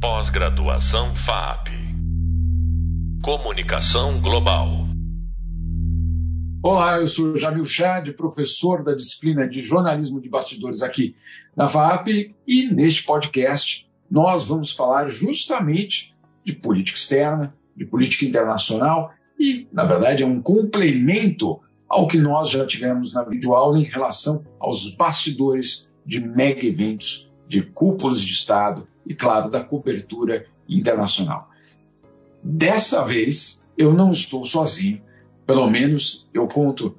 Pós-graduação FAP. Comunicação Global. Olá, eu sou Jamil Chad, professor da disciplina de jornalismo de bastidores aqui na FAP e neste podcast nós vamos falar justamente de política externa, de política internacional e, na verdade, é um complemento ao que nós já tivemos na videoaula em relação aos bastidores de mega eventos, de cúpulas de Estado e, claro, da cobertura internacional. Dessa vez, eu não estou sozinho, pelo menos eu conto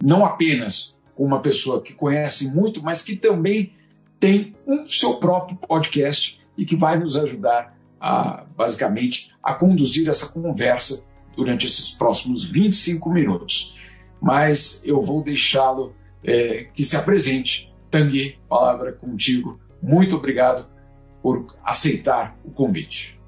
não apenas com uma pessoa que conhece muito, mas que também tem um seu próprio podcast e que vai nos ajudar a, basicamente, a conduzir essa conversa durante esses próximos 25 minutos. Mas eu vou deixá-lo é, que se apresente. Tanguy, palavra contigo. Muito obrigado por aceitar o convite.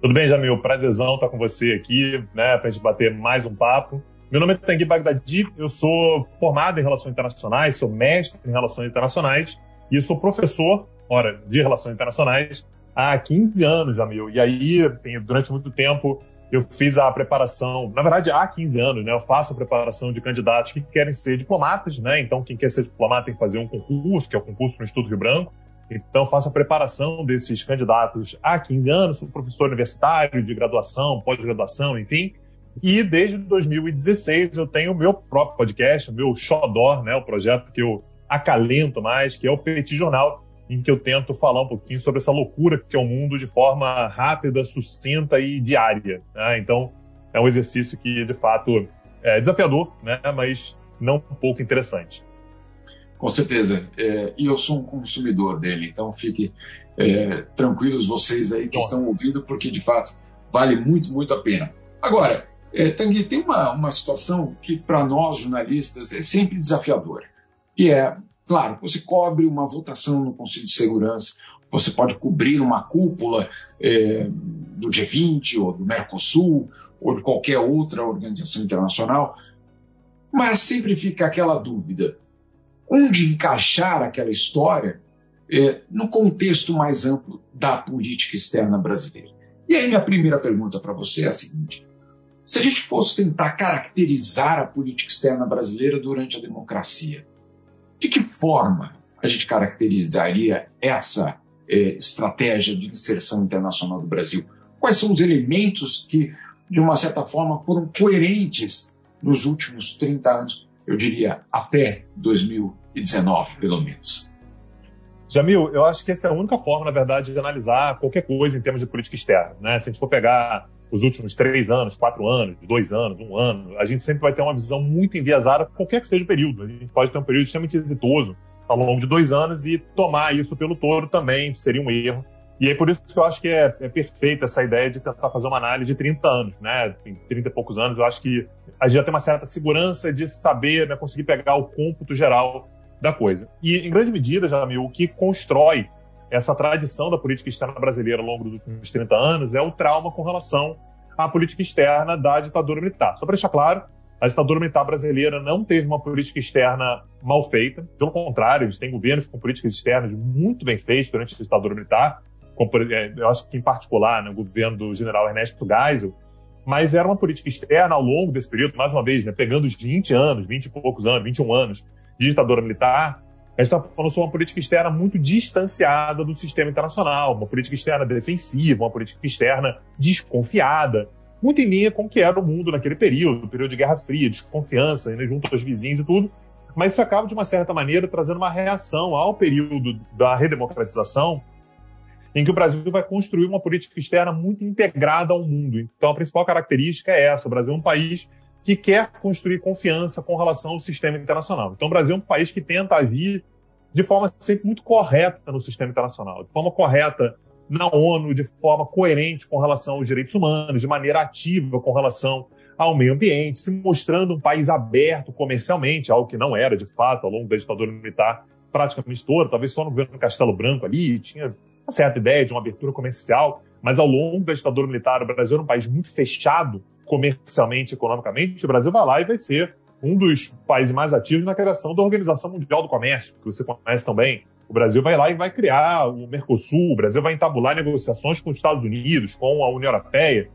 Tudo bem, Jamil? Prazerzão estar com você aqui, né, para a gente bater mais um papo. Meu nome é Tanguy Bagdadi, eu sou formado em Relações Internacionais, sou mestre em Relações Internacionais e sou professor, ora, de Relações Internacionais há 15 anos, Jamil. E aí, durante muito tempo, eu fiz a preparação, na verdade, há 15 anos, né? Eu faço a preparação de candidatos que querem ser diplomatas, né? Então, quem quer ser diplomata tem que fazer um concurso, que é o concurso no Instituto Rio Branco. Então, faço a preparação desses candidatos há 15 anos, sou professor universitário de graduação, pós-graduação, enfim. E desde 2016 eu tenho o meu próprio podcast, o meu Xodó, né? O projeto que eu acalento mais, que é o Petit Jornal, em que eu tento falar um pouquinho sobre essa loucura que é o mundo de forma rápida, sucinta e diária. Né? Então, é um exercício que, de fato, é desafiador, né? mas não um pouco interessante. Com certeza. É, e eu sou um consumidor dele, então fiquem é, tranquilos vocês aí que Bom. estão ouvindo, porque, de fato, vale muito, muito a pena. Agora, é, Tanguy, tem uma, uma situação que, para nós jornalistas, é sempre desafiadora, que é Claro, você cobre uma votação no Conselho de Segurança, você pode cobrir uma cúpula é, do G20 ou do Mercosul ou de qualquer outra organização internacional, mas sempre fica aquela dúvida: onde encaixar aquela história é, no contexto mais amplo da política externa brasileira? E aí, minha primeira pergunta para você é a seguinte: se a gente fosse tentar caracterizar a política externa brasileira durante a democracia, de que forma a gente caracterizaria essa é, estratégia de inserção internacional do Brasil? Quais são os elementos que, de uma certa forma, foram coerentes nos últimos 30 anos, eu diria até 2019, pelo menos? Jamil, eu acho que essa é a única forma, na verdade, de analisar qualquer coisa em termos de política externa. Né? Se a gente for pegar os últimos três anos, quatro anos, dois anos, um ano, a gente sempre vai ter uma visão muito enviesada, qualquer que seja o período. A gente pode ter um período extremamente exitoso ao longo de dois anos e tomar isso pelo todo também seria um erro. E é por isso que eu acho que é, é perfeita essa ideia de tentar fazer uma análise de 30 anos, né? Em 30 e poucos anos, eu acho que a gente já tem uma certa segurança de saber, né, conseguir pegar o cômputo geral da coisa. E, em grande medida, Jamil, o que constrói essa tradição da política externa brasileira ao longo dos últimos 30 anos é o trauma com relação à política externa da ditadura militar. Só para deixar claro, a ditadura militar brasileira não teve uma política externa mal feita. Pelo contrário, eles têm governos com políticas externas muito bem feitas durante a ditadura militar. Como, é, eu acho que, em particular, no né, governo do general Ernesto Geisel. Mas era uma política externa ao longo desse período, mais uma vez, né, pegando os 20 anos, 20 e poucos anos, 21 anos de ditadura militar, a gente está falando sobre uma política externa muito distanciada do sistema internacional, uma política externa defensiva, uma política externa desconfiada, muito em linha com o que era o mundo naquele período, período de Guerra Fria, desconfiança, né, junto aos vizinhos e tudo. Mas isso acaba, de uma certa maneira, trazendo uma reação ao período da redemocratização, em que o Brasil vai construir uma política externa muito integrada ao mundo. Então, a principal característica é essa: o Brasil é um país que quer construir confiança com relação ao sistema internacional. Então, o Brasil é um país que tenta agir de forma sempre muito correta no sistema internacional, de forma correta na ONU, de forma coerente com relação aos direitos humanos, de maneira ativa com relação ao meio ambiente, se mostrando um país aberto comercialmente, algo que não era de fato ao longo da ditadura militar praticamente toda, talvez só no governo Castelo Branco ali, tinha uma certa ideia de uma abertura comercial, mas ao longo da ditadura militar o Brasil era um país muito fechado comercialmente, economicamente, o Brasil vai lá e vai ser um dos países mais ativos na criação da Organização Mundial do Comércio, que você conhece também, O Brasil vai lá e vai criar o Mercosul, o Brasil vai entabular negociações com os Estados Unidos, com a União Europeia,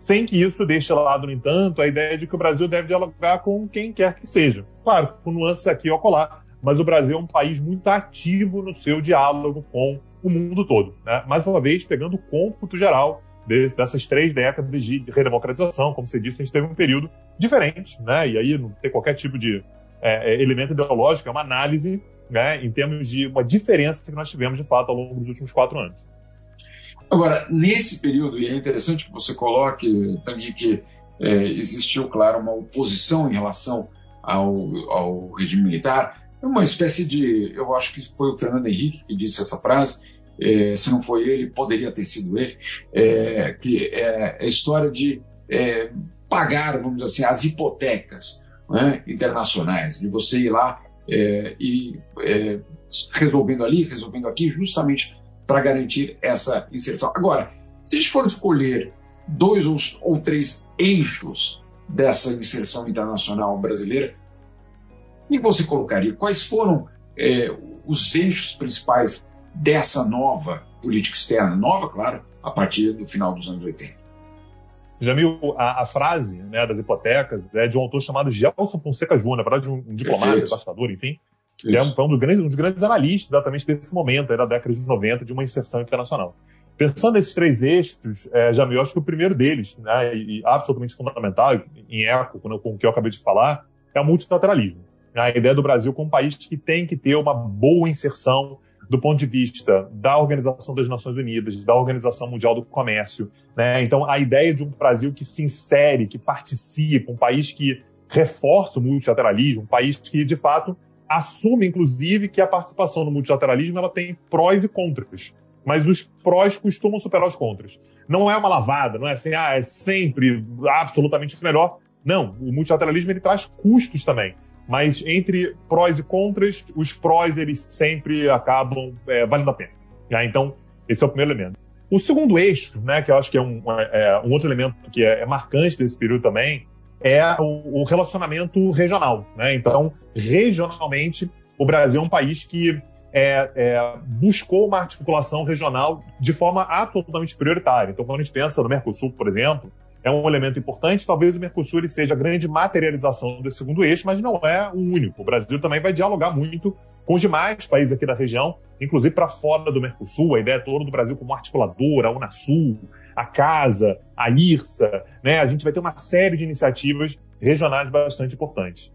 sem que isso deixe de lado, no entanto, a ideia de que o Brasil deve dialogar com quem quer que seja. Claro, com nuances aqui ou acolá, mas o Brasil é um país muito ativo no seu diálogo com o mundo todo. Né? Mais uma vez, pegando o cômputo geral dessas três décadas de redemocratização, como você disse, a gente teve um período diferente, né? e aí não tem qualquer tipo de é, é, elemento ideológico, é uma análise né, em termos de uma diferença que nós tivemos, de fato, ao longo dos últimos quatro anos. Agora, nesse período, e é interessante que você coloque também que é, existiu, claro, uma oposição em relação ao, ao regime militar, uma espécie de. Eu acho que foi o Fernando Henrique que disse essa frase, é, se não foi ele, poderia ter sido ele, é, que é a história de é, pagar, vamos dizer assim, as hipotecas né, internacionais, de você ir lá é, e é, resolvendo ali, resolvendo aqui, justamente para garantir essa inserção. Agora, se a gente for escolher dois ou, ou três eixos dessa inserção internacional brasileira, e você colocaria quais foram é, os eixos principais dessa nova política externa? Nova, claro, a partir do final dos anos 80. Jamil, a, a frase né, das hipotecas é de um autor chamado Gelson Fonseca Júnior, na verdade, um, um diplomata, embaixador, enfim, que é um, um, dos grandes, um dos grandes analistas exatamente desse momento, aí, da década de 90, de uma inserção internacional. Pensando nesses três eixos, é, Jamil, acho que o primeiro deles, né, e, e absolutamente fundamental, em eco com, com o que eu acabei de falar, é o multilateralismo. A ideia do Brasil como um país que tem que ter uma boa inserção do ponto de vista da Organização das Nações Unidas, da Organização Mundial do Comércio. Né? Então, a ideia de um Brasil que se insere, que participa, um país que reforça o multilateralismo, um país que, de fato, assume, inclusive, que a participação no multilateralismo ela tem prós e contras. Mas os prós costumam superar os contras. Não é uma lavada, não é assim, ah, é sempre absolutamente melhor. Não, o multilateralismo ele traz custos também. Mas entre prós e contras, os prós eles sempre acabam é, valendo a pena. Né? Então, esse é o primeiro elemento. O segundo eixo, né, que eu acho que é um, é, um outro elemento que é, é, marcante desse período também, é o, o relacionamento regional. Né? Então, regionalmente, o Brasil é um país que é, é, buscou uma articulação regional de forma absolutamente prioritária. Então, quando a gente pensa no Mercosul, por exemplo, é um elemento importante. Talvez o Mercosul seja a grande materialização desse segundo eixo, mas não é o único. O Brasil também vai dialogar muito com os demais países aqui da região, inclusive para fora do Mercosul. A ideia toda do Brasil como articuladora, a Unasul, a Casa, a IRSA. Né? A gente vai ter uma série de iniciativas regionais bastante importantes.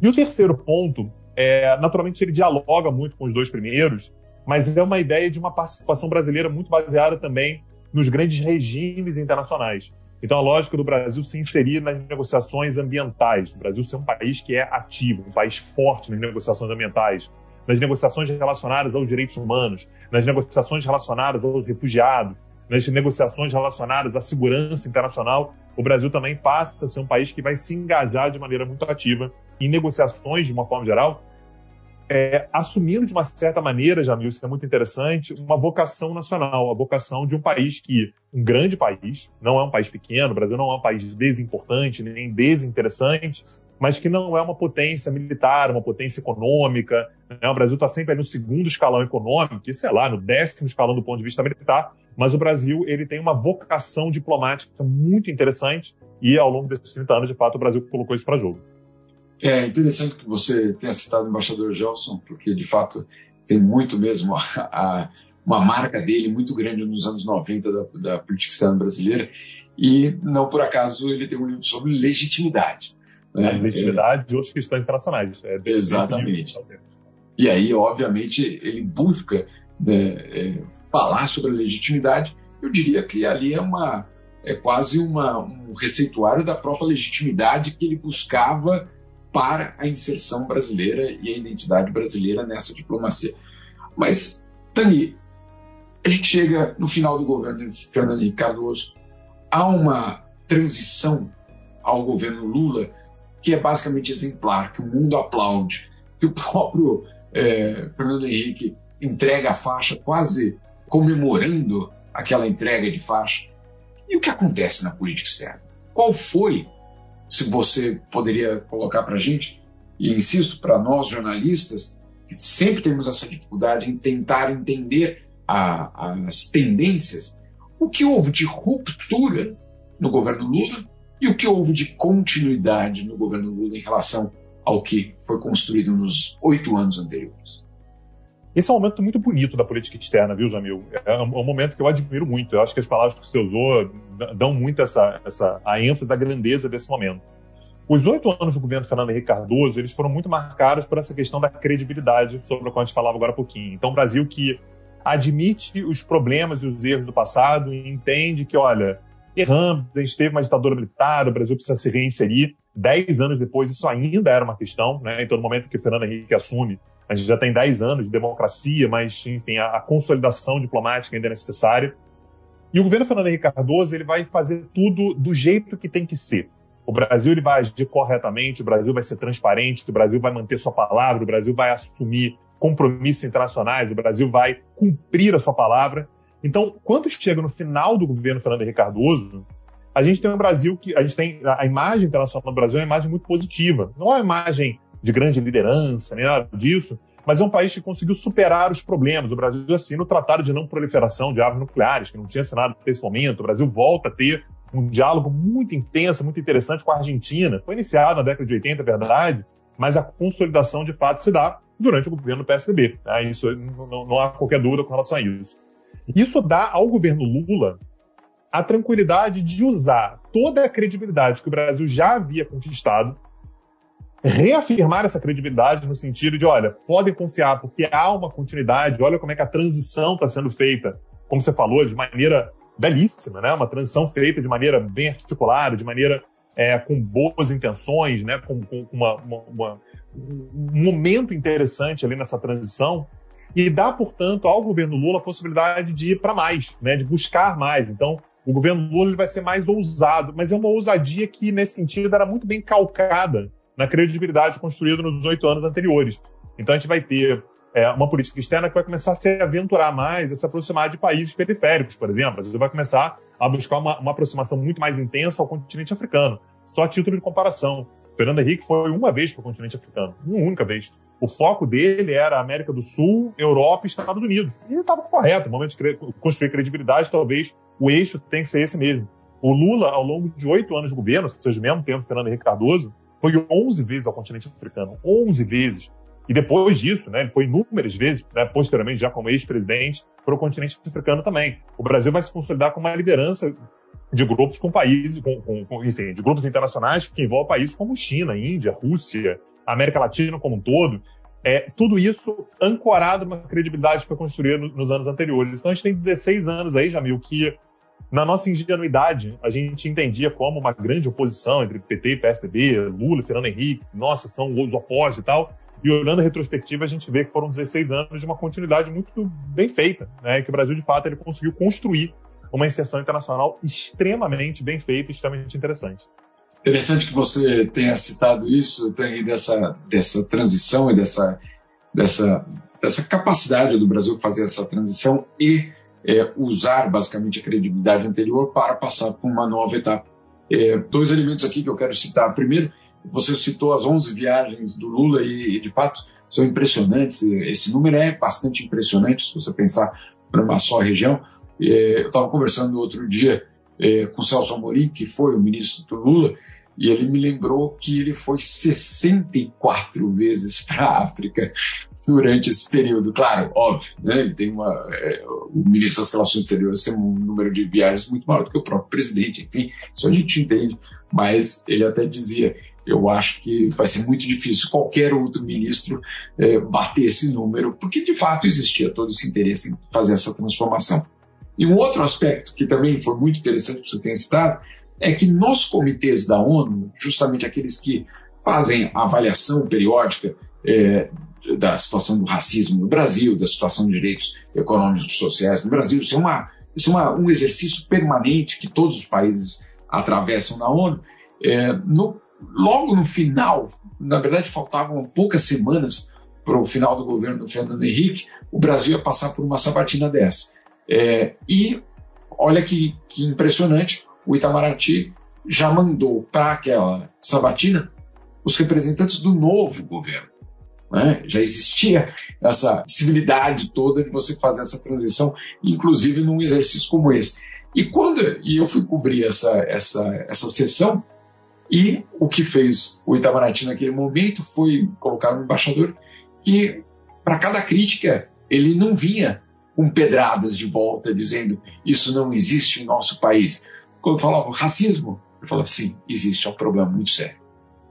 E o terceiro ponto, é, naturalmente, ele dialoga muito com os dois primeiros, mas é uma ideia de uma participação brasileira muito baseada também nos grandes regimes internacionais. Então, a lógica do Brasil se inserir nas negociações ambientais, o Brasil ser um país que é ativo, um país forte nas negociações ambientais, nas negociações relacionadas aos direitos humanos, nas negociações relacionadas aos refugiados, nas negociações relacionadas à segurança internacional, o Brasil também passa a ser um país que vai se engajar de maneira muito ativa em negociações, de uma forma geral, é, assumindo de uma certa maneira, Jamil, isso é muito interessante, uma vocação nacional, a vocação de um país que, um grande país, não é um país pequeno, o Brasil não é um país desimportante, nem desinteressante, mas que não é uma potência militar, uma potência econômica. Né? O Brasil está sempre no segundo escalão econômico, e sei lá, no décimo escalão do ponto de vista militar, mas o Brasil ele tem uma vocação diplomática muito interessante e ao longo desses 30 anos, de fato, o Brasil colocou isso para jogo. É interessante que você tenha citado o embaixador Gelson, porque de fato tem muito mesmo a, a, uma marca dele muito grande nos anos 90 da, da, política externa brasileira. E não por acaso ele tem um livro sobre legitimidade. Né? Legitimidade é, outras questões internacionais. É exatamente. E aí, obviamente, ele busca né, é, falar sobre a legitimidade. Eu diria que ali é uma é quase uma, um receituário da própria legitimidade que ele buscava para a inserção brasileira e a identidade brasileira nessa diplomacia. Mas, Tani, a gente chega no final do governo de Fernando Henrique Cardoso, há uma transição ao governo Lula que é basicamente exemplar, que o mundo aplaude, que o próprio é, Fernando Henrique entrega a faixa quase comemorando aquela entrega de faixa. E o que acontece na política externa? Qual foi se você poderia colocar para a gente, e insisto, para nós jornalistas, sempre temos essa dificuldade em tentar entender a, as tendências, o que houve de ruptura no governo Lula e o que houve de continuidade no governo Lula em relação ao que foi construído nos oito anos anteriores. Esse é um momento muito bonito da política externa, viu, Jamil? É um, momento que eu admiro muito. Eu acho que as palavras que você usou dão muito essa, essa a ênfase da grandeza desse momento. Os oito anos do governo Fernando Henrique Cardoso, eles foram muito marcados por essa questão da credibilidade, sobre a qual a gente falava agora há pouquinho. Então, o Brasil que admite os problemas e os erros do passado e entende que, olha, erramos, a gente teve uma ditadura militar, o Brasil precisa se reinserir. Dez anos depois, isso ainda era uma questão, né? Então, no momento que o Fernando Henrique assume, a gente já tem 10 anos de democracia, mas, enfim, a, a, consolidação diplomática ainda é necessária. E o governo Fernando Henrique Cardoso ele vai fazer tudo do jeito que tem que ser. O Brasil ele vai agir corretamente, o Brasil vai ser transparente, o Brasil vai manter sua palavra, o Brasil vai assumir compromissos internacionais, o Brasil vai cumprir a sua palavra. Então, quando chega no final do governo Fernando Henrique Cardoso, a gente tem um Brasil que a gente tem a imagem internacional do Brasil é uma imagem muito positiva. Não é uma imagem de grande liderança, nem nada disso, mas é um país que conseguiu superar os problemas. O Brasil assina o Tratado de Não Proliferação de Armas Nucleares, que não tinha assinado até esse momento. O Brasil volta a ter um diálogo muito intenso, muito interessante com a Argentina. Foi iniciado na década de 80, é verdade, mas a consolidação de fato se dá durante o governo do PSDB. Né? Isso, não, não há qualquer dúvida com relação a isso. Isso dá ao governo Lula a tranquilidade de usar toda a credibilidade que o Brasil já havia conquistado reafirmar essa credibilidade no sentido de, olha, podem confiar porque há uma continuidade, olha como é que a transição está sendo feita, como você falou, de maneira belíssima, né? Uma transição feita de maneira bem articulada, de maneira é, com boas intenções, né? Com, com uma, uma, uma, um momento interessante ali nessa transição e dá, portanto, ao governo Lula a possibilidade de ir para mais, né? De buscar mais. Então, o governo Lula vai ser mais ousado, mas é uma ousadia que, nesse sentido, era muito bem calcada na credibilidade construída nos oito anos anteriores. Então a gente vai ter é, uma política externa que vai começar a se aventurar mais, a se aproximar de países periféricos, por exemplo. Gente vai começar a buscar uma, uma aproximação muito mais intensa ao continente africano. Só a título de comparação. Fernando Henrique foi uma vez para o continente africano, uma única vez. O foco dele era América do Sul, Europa e Estados Unidos. E estava correto. No momento de construir credibilidade, talvez o eixo tem que ser esse mesmo. O Lula, ao longo de oito anos de governo, ou seja, mesmo tempo Fernando Henrique Cardoso, foi 11 vezes ao continente africano, 11 vezes. E depois disso, né, ele foi inúmeras vezes, né, posteriormente, já como ex-presidente, para o continente africano também. O Brasil vai se consolidar como uma liderança de grupos com países, com, com, com, enfim, de grupos internacionais que envolvem países como China, Índia, Rússia, América Latina como um todo. É, tudo isso ancorado numa credibilidade que foi construída nos anos anteriores. Então a gente tem 16 anos aí, Jamil, que na nossa ingenuidade, a gente entendia como uma grande oposição entre PT PSDB, Lula, Fernando Henrique, nossa, são os opostos e tal. E olhando a retrospectiva, a gente vê que foram 16 anos de uma continuidade muito bem feita, né? Que o Brasil, de fato, ele conseguiu construir uma inserção internacional extremamente bem feita e extremamente interessante. Interessante que você tenha citado isso, tem dessa, dessa transição e dessa, dessa, dessa capacidade do Brasil fazer essa transição e é, usar basicamente a credibilidade anterior para passar por uma nova etapa. É, dois elementos aqui que eu quero citar. Primeiro, você citou as 11 viagens do Lula e, de fato, são impressionantes. Esse número é bastante impressionante se você pensar para uma só região. É, eu estava conversando outro dia é, com Celso Amorim, que foi o ministro do Lula, e ele me lembrou que ele foi 64 vezes para a África durante esse período. Claro, óbvio, né? Tem uma, é, o ministro das Relações Exteriores tem um número de viagens muito maior do que o próprio presidente, enfim, isso a gente entende. Mas ele até dizia: eu acho que vai ser muito difícil qualquer outro ministro é, bater esse número, porque de fato existia todo esse interesse em fazer essa transformação. E um outro aspecto que também foi muito interessante que você tenha citado é que nos comitês da ONU, justamente aqueles que fazem a avaliação periódica é, da situação do racismo no Brasil, da situação de direitos econômicos e sociais no Brasil. Isso é, uma, isso é uma, um exercício permanente que todos os países atravessam na ONU. É, no, logo no final, na verdade faltavam poucas semanas para o final do governo do Fernando Henrique, o Brasil ia passar por uma sabatina dessa. É, e olha que, que impressionante, o Itamaraty já mandou para aquela sabatina os representantes do novo governo. Né? Já existia essa civilidade toda de você fazer essa transição, inclusive num exercício como esse. E quando e eu fui cobrir essa, essa, essa sessão, e o que fez o Itamaraty naquele momento foi colocar um embaixador que, para cada crítica, ele não vinha com pedradas de volta dizendo isso não existe em nosso país. Quando falava racismo, ele falava sim, existe, é um problema muito sério.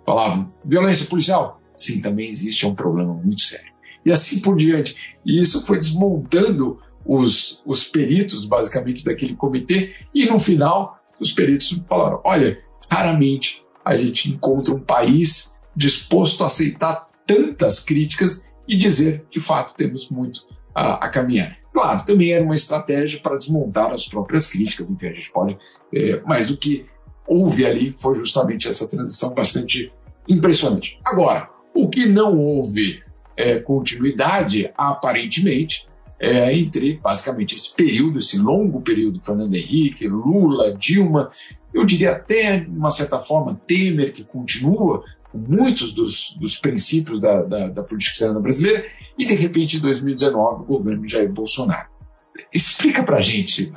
Falava violência policial, sim, também existe, é um problema muito sério. E assim por diante. E isso foi desmontando os, os peritos, basicamente, daquele comitê, e no final, os peritos falaram: olha, raramente a gente encontra um país disposto a aceitar tantas críticas e dizer, de fato, temos muito a, a caminhar. Claro, também era uma estratégia para desmontar as próprias críticas, enfim, a gente pode. É, mas o que houve ali foi justamente essa transição bastante impressionante. Agora, o que não houve é, continuidade, aparentemente, é, entre basicamente esse período, esse longo período, Fernando Henrique, Lula, Dilma, eu diria até, de uma certa forma, Temer, que continua muitos dos, dos princípios da, da, da política externa brasileira, e de repente, em 2019, o governo Jair Bolsonaro. Explica para gente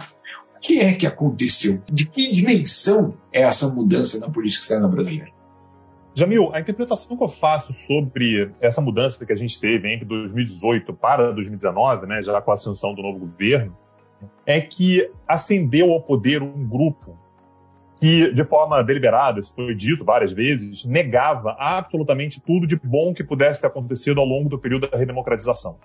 o que é que aconteceu, de que dimensão é essa mudança na política externa brasileira? Jamil, a interpretação que eu faço sobre essa mudança que a gente teve entre 2018 para 2019, né, já com a ascensão do novo governo, é que ascendeu ao poder um grupo que, de forma deliberada, isso foi dito várias vezes, negava absolutamente tudo de bom que pudesse ter acontecido ao longo do período da redemocratização.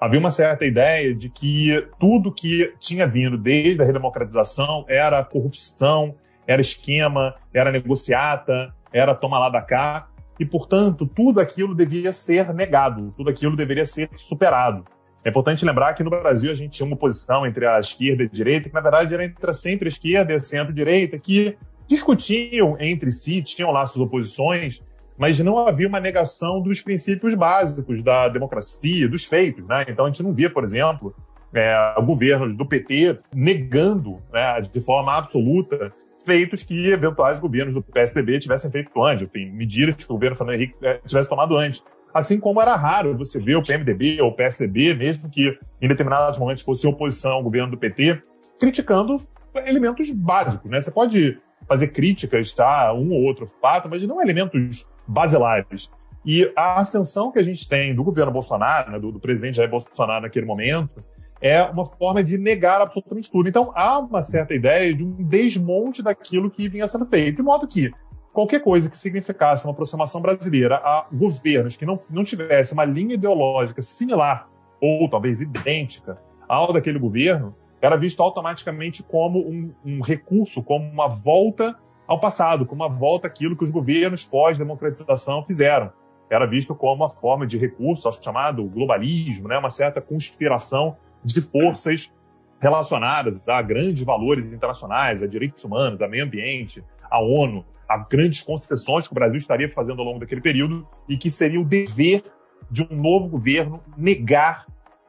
Havia uma certa ideia de que tudo que tinha vindo desde a redemocratização era corrupção, era esquema, era negociata, era toma lá da cá, e, portanto, tudo aquilo devia ser negado, tudo aquilo deveria ser superado. É importante lembrar que no Brasil a gente tinha uma oposição entre a esquerda e a direita, que na verdade era entre a centro-esquerda e a centro-direita, que discutiam entre si, tinham lá suas oposições, mas não havia uma negação dos princípios básicos da democracia, dos feitos. Né? Então a gente não via, por exemplo, é, o governo do PT negando né, de forma absoluta feitos que eventuais governos do PSDB tivessem feito antes, enfim, medidas que o governo Fernando Henrique eh, tivesse tomado antes. Assim como era raro você ver o PMDB ou o PSDB, mesmo que em determinados momentos fosse oposição ao governo do PT, criticando elementos básicos. Né? Você pode fazer críticas tá, um ou outro fato, mas não elementos basilares. E a ascensão que a gente tem do governo Bolsonaro, né, do, do presidente Jair Bolsonaro naquele momento, é uma forma de negar absolutamente tudo. Então há uma certa ideia de um desmonte daquilo que vinha sendo feito, de modo que qualquer coisa que significasse uma aproximação brasileira a governos que não, não tivesse uma linha ideológica similar ou talvez idêntica ao daquele governo, era visto automaticamente como um, um recurso, como uma volta ao passado, como uma volta àquilo que os governos pós-democratização fizeram. Era visto como uma forma de recurso ao chamado globalismo, né, uma certa conspiração de forças relacionadas a grandes valores internacionais, a direitos humanos, a meio ambiente, a ONU, a grandes concessões que o Brasil estaria fazendo ao longo daquele período e que seria o dever de um novo governo negar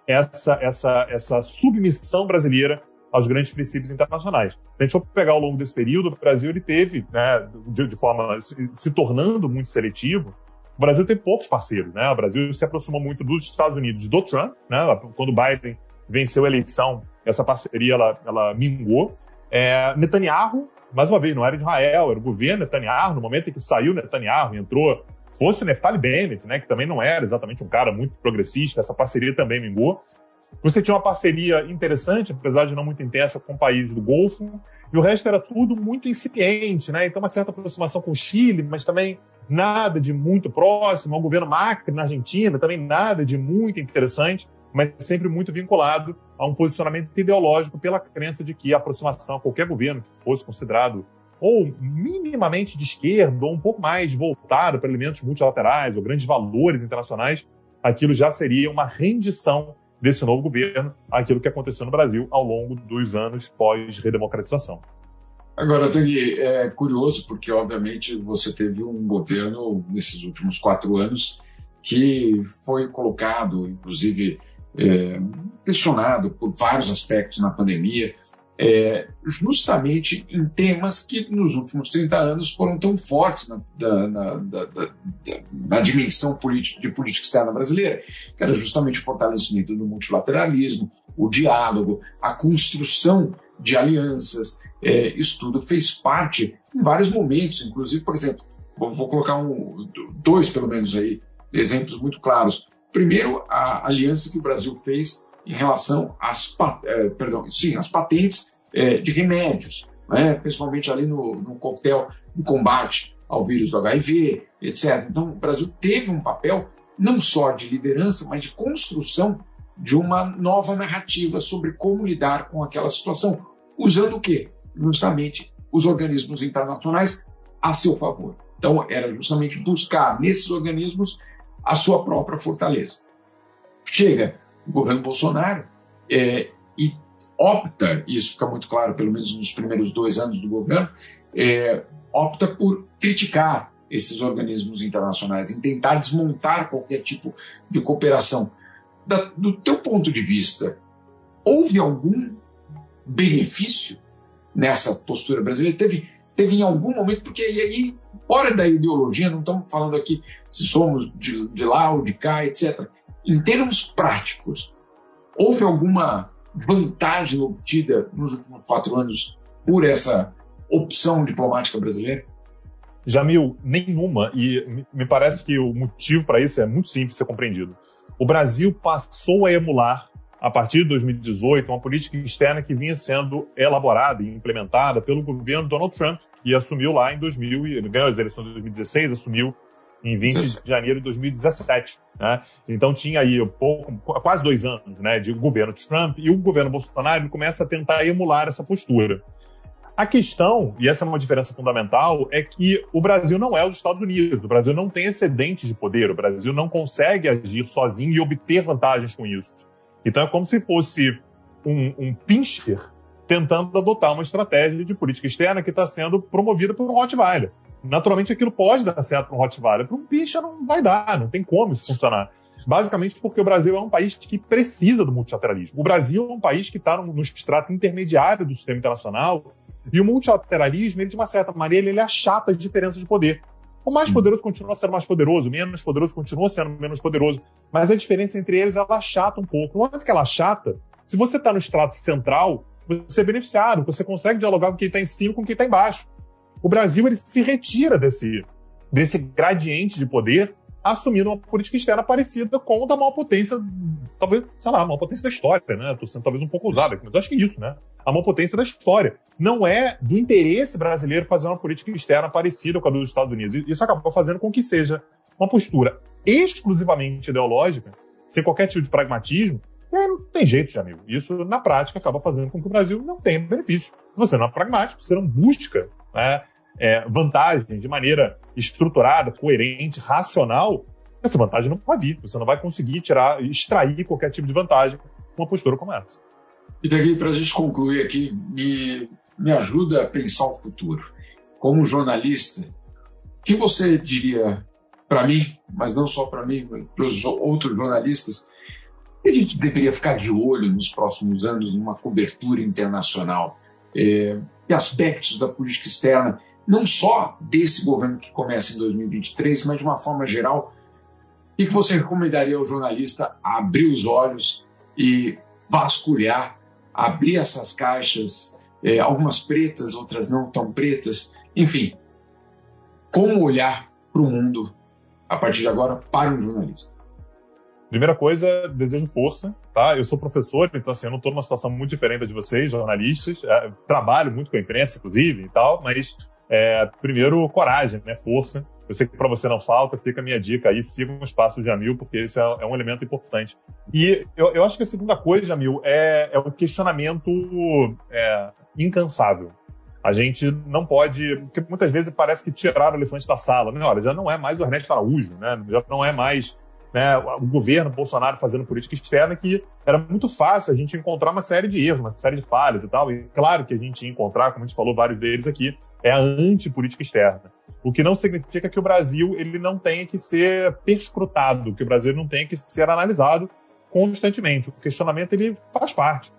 essa, essa, essa submissão brasileira aos grandes princípios internacionais. Se a gente for pegar ao longo desse período, o Brasil ele teve, né, de, de forma se, se, tornando muito seletivo, o Brasil tem poucos parceiros, né? O Brasil se aproximou muito dos Estados Unidos do Trump, né? Quando Biden venceu a eleição, essa parceria ela, ela mingou. É, Netanyahu, mais uma vez, não era Israel, era o governo Netanyahu, no momento em que saiu Netanyahu, entrou, fosse o Neftali Bennett, né, que também não era exatamente um cara muito progressista, essa parceria também mingou. Você tinha uma parceria interessante, apesar de não muito intensa, com países do Golfo, e o resto era tudo muito incipiente, né? Então, uma certa aproximação com o Chile, mas também nada de muito próximo, ao governo Macri na Argentina, também nada de muito interessante mas sempre muito vinculado a um posicionamento ideológico pela crença de que a aproximação a qualquer governo que fosse considerado ou minimamente de esquerda, ou um pouco mais voltado para elementos multilaterais ou grandes valores internacionais, aquilo já seria uma rendição desse novo governo àquilo que aconteceu no Brasil ao longo dos anos pós-redemocratização. Agora, Tani, é curioso porque, obviamente, você teve um governo nesses últimos quatro anos que foi colocado, inclusive, é, questionado por vários aspectos na pandemia, é, justamente em temas que nos últimos 30 anos foram tão fortes na, na, na, na dimensão política, de política externa brasileira, que era justamente o fortalecimento do multilateralismo, o diálogo, a construção de alianças. É, isso tudo fez parte em vários momentos, inclusive, por exemplo, vou, vou colocar um, dois, pelo menos, aí, exemplos muito claros. Primeiro, a aliança que o Brasil fez em relação às, é, perdão, sim, às patentes é, de remédios, né? principalmente ali no, no coquetel de combate ao vírus do HIV, etc. Então, o Brasil teve um papel não só de liderança, mas de construção de uma nova narrativa sobre como lidar com aquela situação, usando o quê? Justamente os organismos internacionais a seu favor. Então, era justamente buscar nesses organismos a sua própria fortaleza. Chega o governo Bolsonaro é, e opta, e isso fica muito claro, pelo menos nos primeiros dois anos do governo, é, opta por criticar esses organismos internacionais, em tentar desmontar qualquer tipo de cooperação. Da, do teu ponto de vista, houve algum benefício nessa postura brasileira? Teve, teve em algum momento, porque aí, fora da ideologia, não estamos falando aqui se somos de, de lá ou de cá, etc. Em termos práticos, houve alguma vantagem obtida nos últimos quatro anos por essa opção diplomática brasileira? Jamil, nenhuma. E me parece que o motivo para isso é muito simples de ser compreendido. O Brasil passou a emular, a partir de 2018, uma política externa que vinha sendo elaborada e implementada pelo governo Donald Trump, que assumiu lá em 2000, ganhou as eleições de 2016, assumiu em 20 de janeiro de 2017. Né? Então tinha aí pouco, quase dois anos né, de governo Trump e o governo Bolsonaro começa a tentar emular essa postura. A questão, e essa é uma diferença fundamental, é que o Brasil não é os Estados Unidos. O Brasil não tem excedente de poder. O Brasil não consegue agir sozinho e obter vantagens com isso. Então é como se fosse um, um pincher tentando adotar uma estratégia de política externa que está sendo promovida por um Rottweiler naturalmente aquilo pode dar certo para um Rottweiler. Para um bicha não vai dar, não tem como isso funcionar. Basicamente porque o Brasil é um país que precisa do multilateralismo. O Brasil é um país que está no, no extrato intermediário do sistema internacional e o multilateralismo, ele, de uma certa maneira, ele achata as diferenças de poder. O mais poderoso continua sendo mais poderoso, o menos poderoso continua sendo menos poderoso, mas a diferença entre eles ela achata um pouco. Não é que ela achata, se você está no extrato central, você é beneficiado, você consegue dialogar com quem está em cima e com quem está embaixo o Brasil ele se retira desse, desse gradiente de poder, assumindo uma política externa parecida com a da maior potência, talvez, sei lá, a maior potência da história, né? Estou sendo talvez um pouco ousado aqui, mas acho que é isso, né? A maior potência da história. Não é do interesse brasileiro fazer uma política externa parecida com a dos Estados Unidos. Isso acabou fazendo com que seja uma postura exclusivamente ideológica, sem qualquer tipo de pragmatismo, é, não tem jeito, de amigo. Isso, na prática, acaba fazendo com que o Brasil não tenha benefício. Você não é pragmático, você não busca né, é, vantagem de maneira estruturada, coerente, racional, essa vantagem não vai vir. Você não vai conseguir tirar, extrair qualquer tipo de vantagem com uma postura como essa. E daqui, para a gente concluir aqui, me, me ajuda a pensar o futuro. Como jornalista, o que você diria para mim, mas não só para mim, para os outros jornalistas, que a gente deveria ficar de olho nos próximos anos numa cobertura internacional? É, que aspectos da política externa não só desse governo que começa em 2023, mas de uma forma geral. O que você recomendaria ao jornalista abrir os olhos e vasculhar, abrir essas caixas, é, algumas pretas, outras não tão pretas, enfim, como olhar para o mundo a partir de agora para um jornalista? Primeira coisa, desejo força, tá? Eu sou professor, então assim, eu não estou numa situação muito diferente de vocês, jornalistas. É, trabalho muito com a imprensa, inclusive, e tal, mas é, primeiro, coragem, né? Força. Eu sei que para você não falta, fica a minha dica aí, siga os passos de Jamil, porque esse é, é, um elemento importante. E eu, eu, acho que a segunda coisa, Jamil, é, é o questionamento é, incansável. A gente não pode, porque muitas vezes parece que tiraram o elefante da sala, né? Olha, já não é mais o Ernesto Araújo, né? Já não é mais né, o governo Bolsonaro fazendo política externa, que era muito fácil a gente encontrar uma série de erros, uma série de falhas e tal. E claro que a gente ia encontrar, como a gente falou vários deles aqui, é a antipolítica externa. O que não significa que o Brasil ele não tenha que ser perscrutado, que o Brasil não tenha que ser analisado constantemente. O questionamento ele faz parte.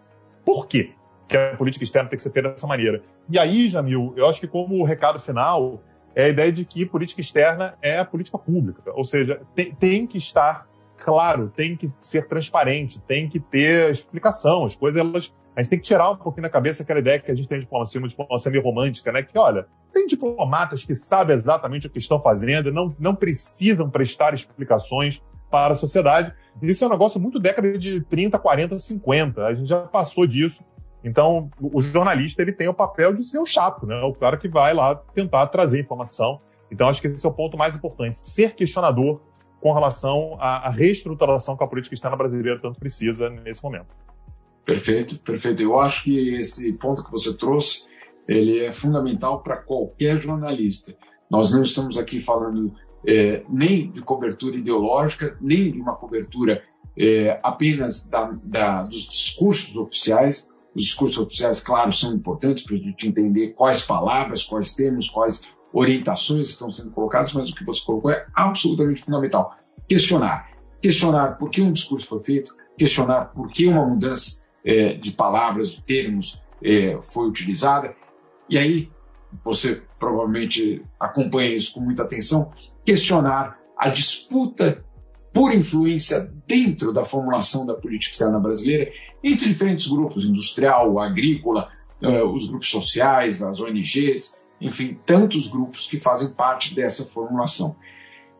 Por quê? que a política externa tem que ser feita dessa maneira. E aí, Jamil, eu acho que como recado final é a ideia de que política externa é a política pública, ou seja, tem, tem que estar claro, tem que ser transparente, tem que ter explicação, as coisas elas a gente tem que tirar um pouquinho da cabeça aquela ideia que a gente tem de diplomacia, uma diplomacia meio romântica, né? Que, olha, tem diplomatas que sabem exatamente o que estão fazendo, não, não precisam prestar explicações para a sociedade. Isso é um negócio muito década de 30, 40, 50. A gente já passou disso. Então, o jornalista ele tem o papel de ser o chato, né? O cara que vai lá tentar trazer informação. Então, acho que esse é o ponto mais importante: ser questionador com relação à, reestruturação que a política externa brasileira tanto precisa nesse momento. Perfeito, perfeito. Eu acho que esse ponto que você trouxe ele é fundamental para qualquer jornalista. Nós não estamos aqui falando é, nem de cobertura ideológica, nem de uma cobertura é, apenas da, da, dos discursos oficiais. Os discursos oficiais, claro, são importantes para a gente entender quais palavras, quais termos, quais orientações estão sendo colocadas, mas o que você colocou é absolutamente fundamental. Questionar. Questionar por que um discurso foi feito, questionar por que uma mudança é, de palavras, de termos é, foi utilizada. E aí, você provavelmente acompanha isso com muita atenção, questionar a disputa por influência dentro da formulação da política externa brasileira entre diferentes grupos, industrial, agrícola, uh, os grupos sociais, as ONGs, enfim, tantos grupos que fazem parte dessa formulação.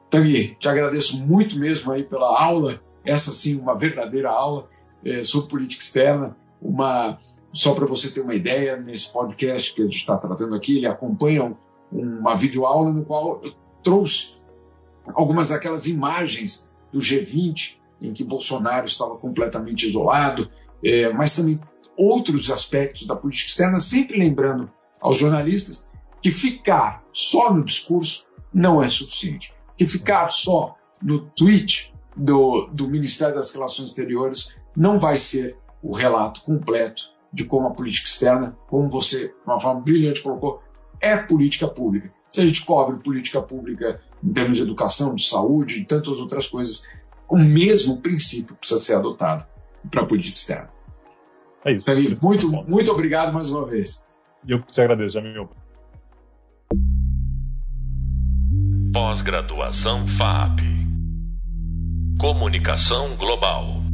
Tanguy, te agradeço muito mesmo aí pela aula, essa sim, uma verdadeira aula, é, sobre política externa. Uma, só para você ter uma ideia, nesse podcast que a gente está tratando aqui, ele acompanha uma videoaula no qual eu trouxe algumas daquelas imagens do G20 em que Bolsonaro estava completamente isolado, é, mas também outros aspectos da política externa, sempre lembrando aos jornalistas que ficar só no discurso não é suficiente, que ficar só no tweet do, do Ministério das Relações Exteriores não vai ser o relato completo de como a política externa, como você, de uma forma brilhante, colocou, é política pública. Se a gente cobre política pública em termos de educação, de saúde e tantas outras coisas, o mesmo princípio precisa ser adotado para a política externa. É isso. Felipe, muito, muito obrigado mais uma vez. Eu te agradeço, Jamil. Pós-graduação FAP. Comunicação Global.